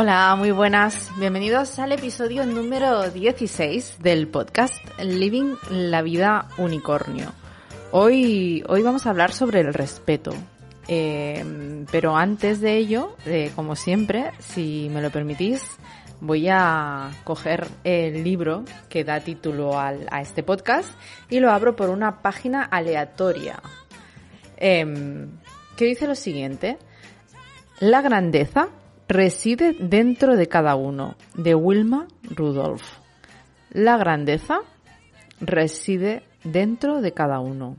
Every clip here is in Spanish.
Hola, muy buenas. Bienvenidos al episodio número 16 del podcast Living la vida unicornio. Hoy, hoy vamos a hablar sobre el respeto. Eh, pero antes de ello, eh, como siempre, si me lo permitís, voy a coger el libro que da título al, a este podcast y lo abro por una página aleatoria. Eh, que dice lo siguiente. La grandeza reside dentro de cada uno, de Wilma Rudolph. La grandeza reside dentro de cada uno.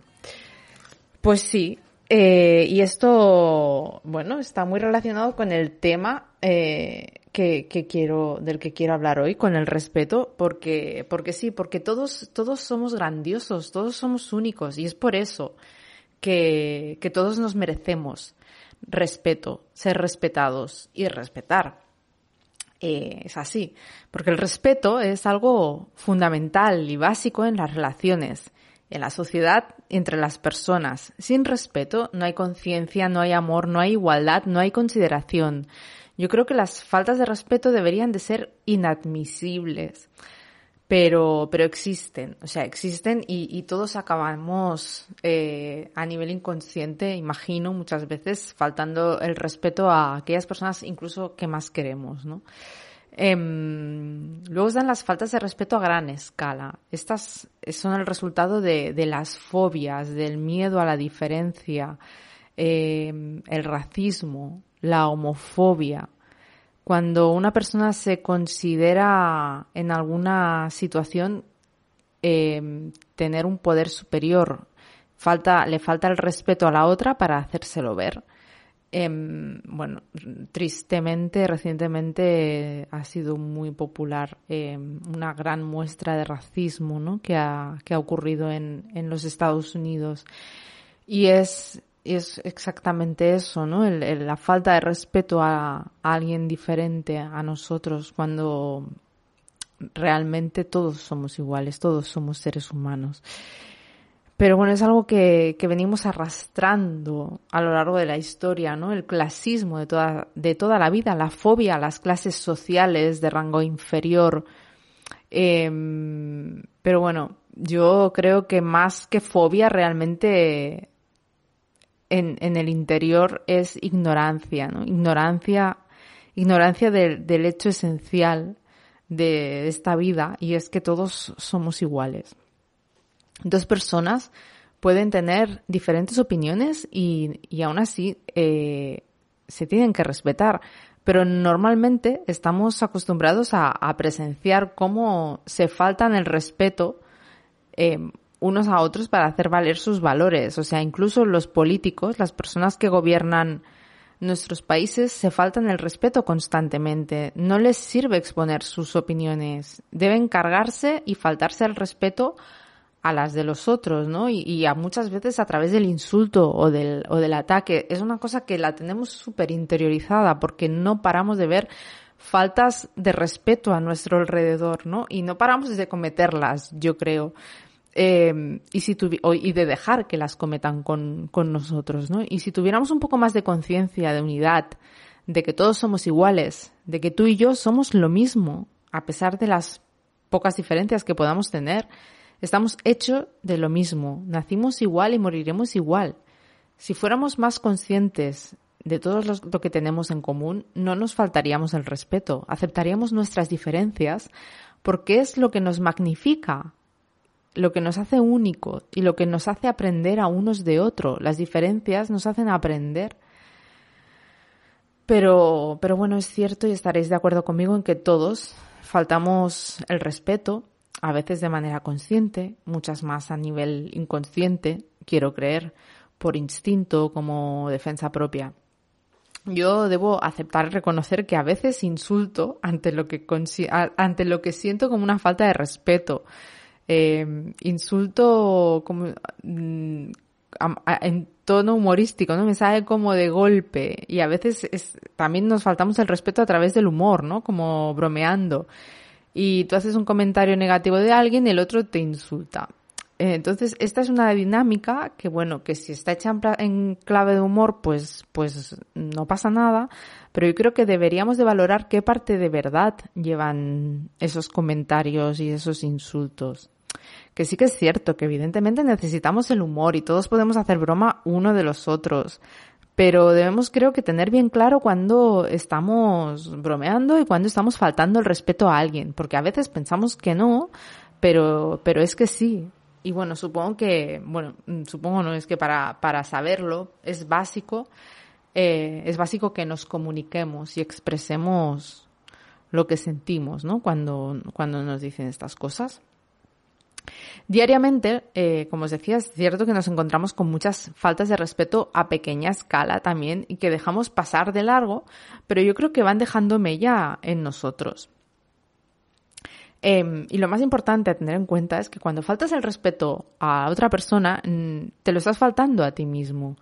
Pues sí, eh, y esto, bueno, está muy relacionado con el tema eh, que, que, quiero, del que quiero hablar hoy, con el respeto, porque, porque sí, porque todos, todos somos grandiosos, todos somos únicos, y es por eso que, que todos nos merecemos respeto, ser respetados y respetar. Eh, es así, porque el respeto es algo fundamental y básico en las relaciones, en la sociedad entre las personas. Sin respeto no hay conciencia, no hay amor, no hay igualdad, no hay consideración. Yo creo que las faltas de respeto deberían de ser inadmisibles pero, pero existen, o sea, existen y, y todos acabamos eh, a nivel inconsciente, imagino, muchas veces faltando el respeto a aquellas personas incluso que más queremos, ¿no? Eh, luego están las faltas de respeto a gran escala. Estas son el resultado de, de las fobias, del miedo a la diferencia, eh, el racismo, la homofobia, cuando una persona se considera en alguna situación eh, tener un poder superior, le falta el respeto a la otra para hacérselo ver. Eh, bueno, tristemente, recientemente ha sido muy popular eh, una gran muestra de racismo ¿no? que, ha, que ha ocurrido en, en los Estados Unidos. Y es, es exactamente eso, ¿no? La falta de respeto a, alguien diferente a nosotros cuando realmente todos somos iguales, todos somos seres humanos. Pero bueno, es algo que, que venimos arrastrando a lo largo de la historia, ¿no? El clasismo de toda, de toda la vida, la fobia a las clases sociales de rango inferior. Eh, pero bueno, yo creo que más que fobia realmente en, en el interior es ignorancia, ¿no? Ignorancia, ignorancia del, del hecho esencial de esta vida y es que todos somos iguales. Dos personas pueden tener diferentes opiniones y, y aún así eh, se tienen que respetar, pero normalmente estamos acostumbrados a, presenciar cómo se faltan el respeto eh, unos a otros para hacer valer sus valores. O sea, incluso los políticos, las personas que gobiernan nuestros países, se faltan el respeto constantemente. No les sirve exponer sus opiniones. Deben cargarse y faltarse el respeto a las de los otros, ¿no? Y, y a muchas veces a través del insulto o del, o del ataque. Es una cosa que la tenemos súper interiorizada porque no paramos de ver faltas de respeto a nuestro alrededor, ¿no? Y no paramos de cometerlas, yo creo. Eh, y, de dejar que las cometan con, con nosotros, ¿no? Y si tuviéramos un poco más de conciencia, de unidad, de que todos somos iguales, de que tú y yo somos lo mismo, a pesar de las pocas diferencias que podamos tener, estamos hechos de lo mismo, nacimos igual y moriremos igual. Si fuéramos más conscientes de todo lo que tenemos en común, no nos faltaríamos el respeto, aceptaríamos nuestras diferencias porque es lo que nos magnifica, lo que nos hace único y lo que nos hace aprender a unos de otros. Las diferencias nos hacen aprender. Pero, pero bueno, es cierto y estaréis de acuerdo conmigo en que todos faltamos el respeto, a veces de manera consciente, muchas más a nivel inconsciente, quiero creer, por instinto como defensa propia. Yo debo aceptar y reconocer que a veces insulto ante lo que, ante lo que siento como una falta de respeto eh, insulto como mm, en tono humorístico, ¿no? Me sale como de golpe y a veces es, también nos faltamos el respeto a través del humor, ¿no? Como bromeando. Y tú haces un comentario negativo de alguien y el otro te insulta. Eh, entonces, esta es una dinámica que, bueno, que si está hecha en clave de humor, pues, pues no pasa nada, pero yo creo que deberíamos de valorar qué parte de verdad llevan esos comentarios y esos insultos. Que sí que es cierto que evidentemente necesitamos el humor y todos podemos hacer broma uno de los otros, pero debemos creo que tener bien claro cuando estamos bromeando y cuando estamos faltando el respeto a alguien, porque a veces pensamos que no, pero, pero es que sí. Y bueno, supongo que, bueno, supongo no, es que para, para saberlo es básico, eh, es básico que nos comuniquemos y expresemos lo que sentimos, ¿no? Cuando, cuando nos dicen estas cosas. Diariamente, eh, como os decía, es cierto que nos encontramos con muchas faltas de respeto a pequeña escala también y que dejamos pasar de largo, pero yo creo que van dejando mella en nosotros. Em, y lo más importante a tener en cuenta es que cuando faltas el respeto a otra persona, mm, te lo estás faltando a ti mismo.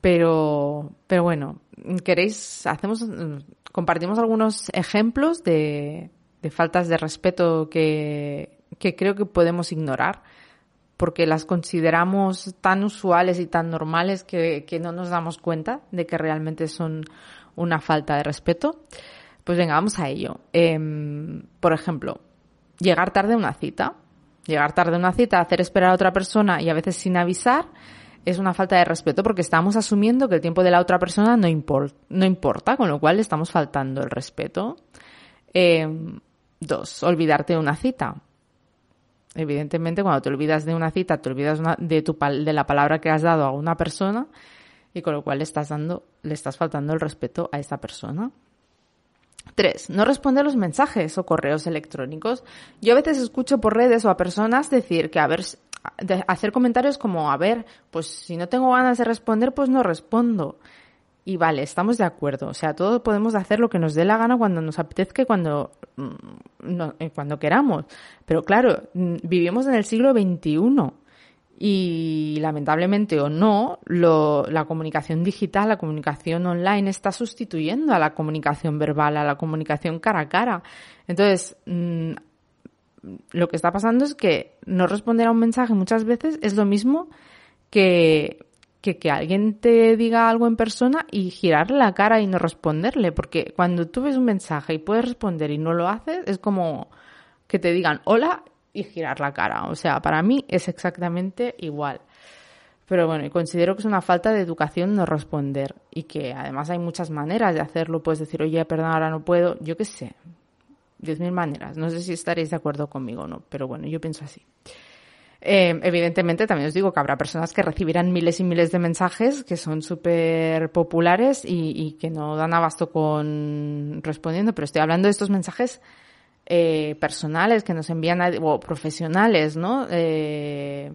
Pero, pero bueno, queréis, hacemos, mm, compartimos algunos ejemplos de, de faltas de respeto que, que creo que podemos ignorar porque las consideramos tan usuales y tan normales que, que no nos damos cuenta de que realmente son una falta de respeto. Pues venga, vamos a ello. Em, por ejemplo, llegar tarde a una cita. Llegar tarde a una cita, hacer esperar a otra persona y a veces sin avisar es una falta de respeto porque estamos asumiendo que el tiempo de la otra persona no, no importa, con lo cual estamos faltando el respeto. Em, dos, olvidarte de una cita. Evidentemente, cuando te olvidas de una cita, te olvidas de, tu, de la palabra que has dado a una persona y con lo cual le estás dando, le estás faltando el respeto a esa persona. Tres, no responde a los mensajes o correos electrónicos. Yo a veces escucho por redes o a personas decir que a ver, hacer comentarios como, a ver, pues si no tengo ganas de responder, pues no respondo. Y vale, estamos de acuerdo. O sea, todos podemos hacer lo que nos dé la gana cuando nos apetezca cuando, mm, eh, cuando queramos. Pero claro, mm, vivimos en el siglo XXI y lamentablemente o no, lo, la comunicación digital, la comunicación online está sustituyendo a la comunicación verbal, a la comunicación cara a cara. Entonces, mm, lo que está pasando es que no responder a un mensaje muchas veces es lo mismo que que, que alguien te diga algo en persona y girarle la cara y no responderle, porque cuando tú ves un mensaje y puedes responder y no lo haces, es como que te digan hola y girar la cara. O sea, para mí es exactamente igual. Pero bueno, considero que es una falta de educación no responder y que además hay muchas maneras de hacerlo. Puedes decir, oye, perdón, ahora no puedo. Yo qué sé. Diez mil maneras. No sé si estaréis de acuerdo conmigo o no, pero bueno, yo pienso así. Eh, evidentemente, también os digo que habrá personas que recibirán miles y miles de mensajes que son súper populares y, que no dan abasto con respondiendo, pero estoy hablando de estos mensajes eh, personales que nos envían, a, o profesionales, ¿no? Eh,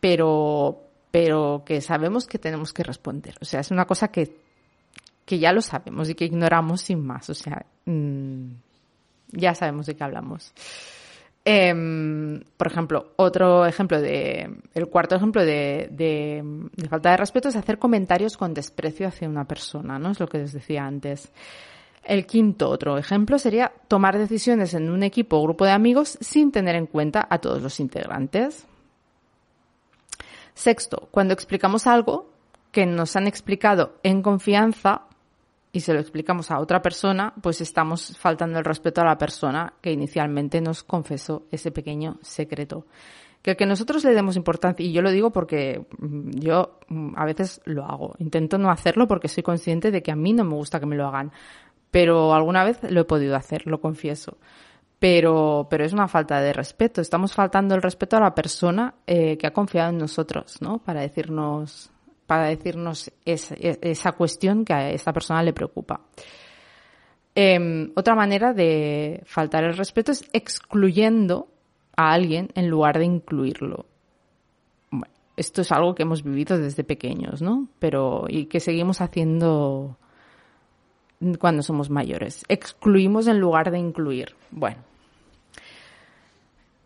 pero, pero que sabemos que tenemos que responder. O sea, es una cosa que, que ya lo sabemos y que ignoramos sin más. O sea, mm, ya sabemos de qué hablamos. Eh, por ejemplo, otro ejemplo de, el cuarto ejemplo de, de, falta de respeto es hacer comentarios con desprecio hacia una persona, ¿no? Es lo que les decía antes. El quinto, otro ejemplo, sería tomar decisiones en un equipo o grupo de amigos sin tener en cuenta a todos los integrantes. Sexto, cuando explicamos algo que nos han explicado en confianza, y se lo explicamos a otra persona, pues estamos faltando el respeto a la persona que inicialmente nos confesó ese pequeño secreto. Que, que nosotros le demos importancia, y yo lo digo porque mm, yo mm, a veces lo hago. Intento no hacerlo porque soy consciente de que a mí no me gusta que me lo hagan. Pero alguna vez lo he podido hacer, lo confieso. Pero, pero es una falta de respeto. Estamos faltando el respeto a la persona eh, que ha confiado en nosotros, ¿no? Para decirnos para decirnos esa, cuestión que a esta persona le preocupa. Em, otra manera de faltar el respeto es excluyendo a alguien en lugar de incluirlo. Esto es algo que hemos vivido desde pequeños, ¿no? Pero, y que seguimos haciendo cuando somos mayores. Excluimos en lugar de incluir. Bueno,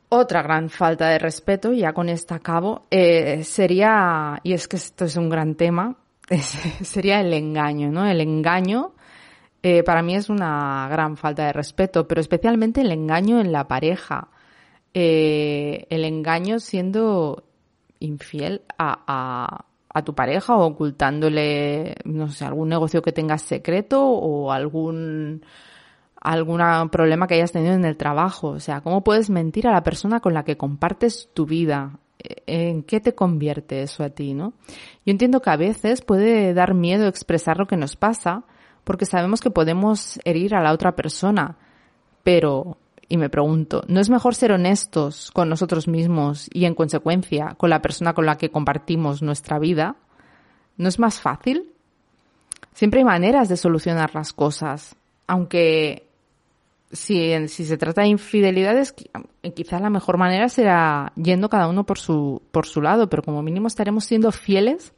otra gran falta de respeto, ya con esta acabo, eh, sería, y es que esto es un gran tema, sería el engaño, ¿no? El engaño eh, para mí es una gran falta de respeto, pero especialmente el engaño en la pareja. eh, el engaño siendo infiel a, a, tu pareja o ocultándole, no sé, algún negocio que tengas secreto o algún algún problema que hayas tenido en el trabajo. O sea, ¿cómo puedes mentir a la persona con la que compartes tu vida? ¿En qué te convierte eso a ti, no? Yo entiendo que a veces puede dar miedo expresar lo que nos pasa porque sabemos que podemos herir a la otra persona, pero y me pregunto, ¿no es mejor ser honestos con nosotros mismos y en consecuencia con la persona con la que compartimos nuestra vida? ¿No es más fácil? Siempre hay maneras de solucionar las cosas, aunque si, si se trata de infidelidades, quizás la mejor manera será yendo cada uno por su, por su lado, pero como mínimo estaremos siendo fieles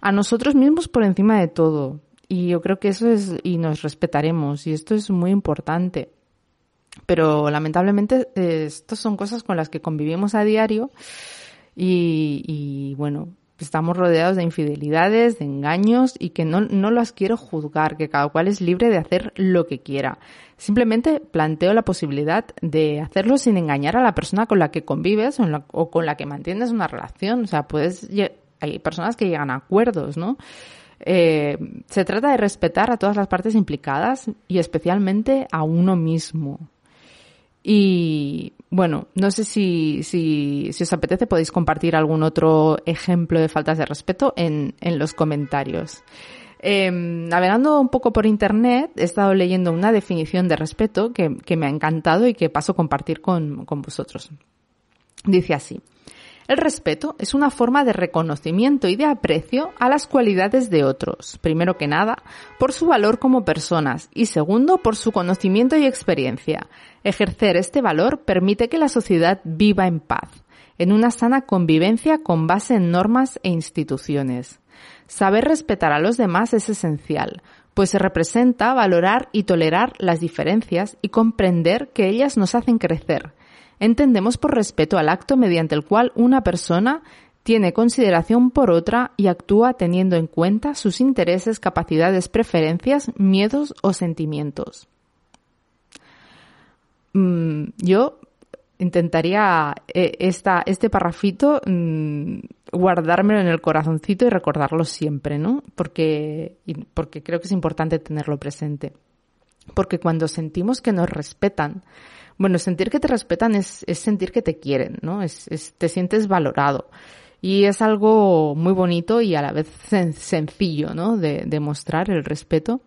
a nosotros mismos por encima de todo. Y yo creo que eso es, y nos respetaremos, y esto es muy importante. Pero lamentablemente eh, estas son cosas con las que convivimos a diario y bueno, estamos rodeados de infidelidades, de engaños y que no, no las quiero juzgar, que cada cual es libre de hacer lo que quiera. Simplemente planteo la posibilidad de hacerlo sin engañar a la persona con la que convives o, con la que mantienes una relación. O sea, puedes, hay personas que llegan a acuerdos, ¿no? Eh, se trata de respetar a todas las partes implicadas y especialmente a uno mismo. Y bueno, no sé si, si, si os apetece podéis compartir algún otro ejemplo de faltas de respeto en, en los comentarios. Em, navegando un poco por internet, he estado leyendo una definición de respeto que, que me ha encantado y que paso a compartir con, con vosotros. Dice así. El respeto es una forma de reconocimiento y de aprecio a las cualidades de otros, primero que nada, por su valor como personas y segundo, por su conocimiento y experiencia. Ejercer este valor permite que la sociedad viva en paz, en una sana convivencia con base en normas e instituciones. Saber respetar a los demás es esencial, pues se representa valorar y tolerar las diferencias y comprender que ellas nos hacen crecer, entendemos por respeto al acto mediante el cual una persona tiene consideración por otra y actúa teniendo en cuenta sus intereses, capacidades, preferencias, miedos o sentimientos. Mm, yo intentaría eh, este parrafito mm, guardármelo en el corazoncito y recordarlo siempre, ¿no? Porque, porque creo que es importante tenerlo presente. Porque cuando sentimos que nos respetan, bueno, sentir que te respetan es, es sentir que te quieren, ¿no? Es, te sientes valorado. Y es algo muy bonito y a la vez sencillo, ¿no? De, demostrar el respeto.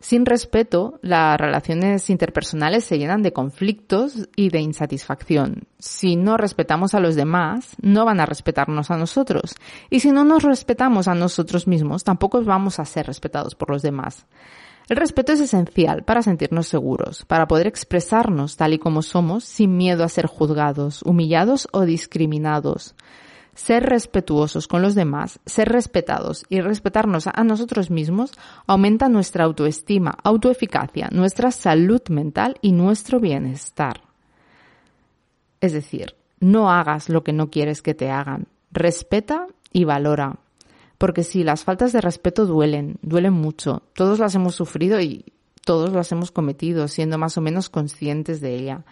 Sin respeto, las relaciones interpersonales se llenan de conflictos y de insatisfacción. Si no respetamos a los demás, no van a respetarnos a nosotros. Y si no nos respetamos a nosotros mismos, tampoco vamos a ser respetados por los demás. El respeto es esencial para sentirnos seguros, para poder expresarnos tal y como somos sin miedo a ser juzgados, humillados o discriminados. Ser respetuosos con los demás, ser respetados y respetarnos a nosotros mismos aumenta nuestra autoestima, autoeficacia, nuestra salud mental y nuestro bienestar. Es decir, no hagas lo que no quieres que te hagan. Respeta y valora. Porque sí, las faltas de respeto duelen, duelen mucho. Todos las hemos sufrido y todos las hemos cometido, siendo más o menos conscientes de ella.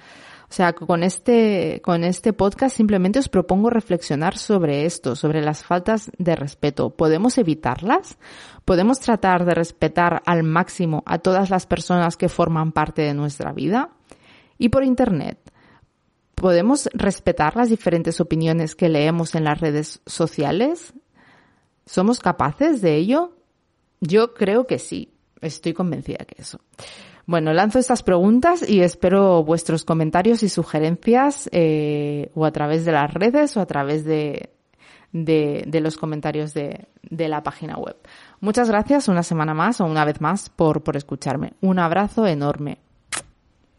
O sea, con este, con este podcast simplemente os propongo reflexionar sobre esto, sobre las faltas de respeto. ¿Podemos evitarlas? ¿Podemos tratar de respetar al máximo a todas las personas que forman parte de nuestra vida? Y por Internet, ¿podemos respetar las diferentes opiniones que leemos en las redes sociales? ¿Somos capaces de ello? Yo creo que sí. Estoy convencida que eso. Bueno, lanzo estas preguntas y espero vuestros comentarios y sugerencias eh, o a través de las redes o a través de, de, de los comentarios de, de, la página web. Muchas gracias una semana más o una vez más por, por escucharme. Un abrazo enorme.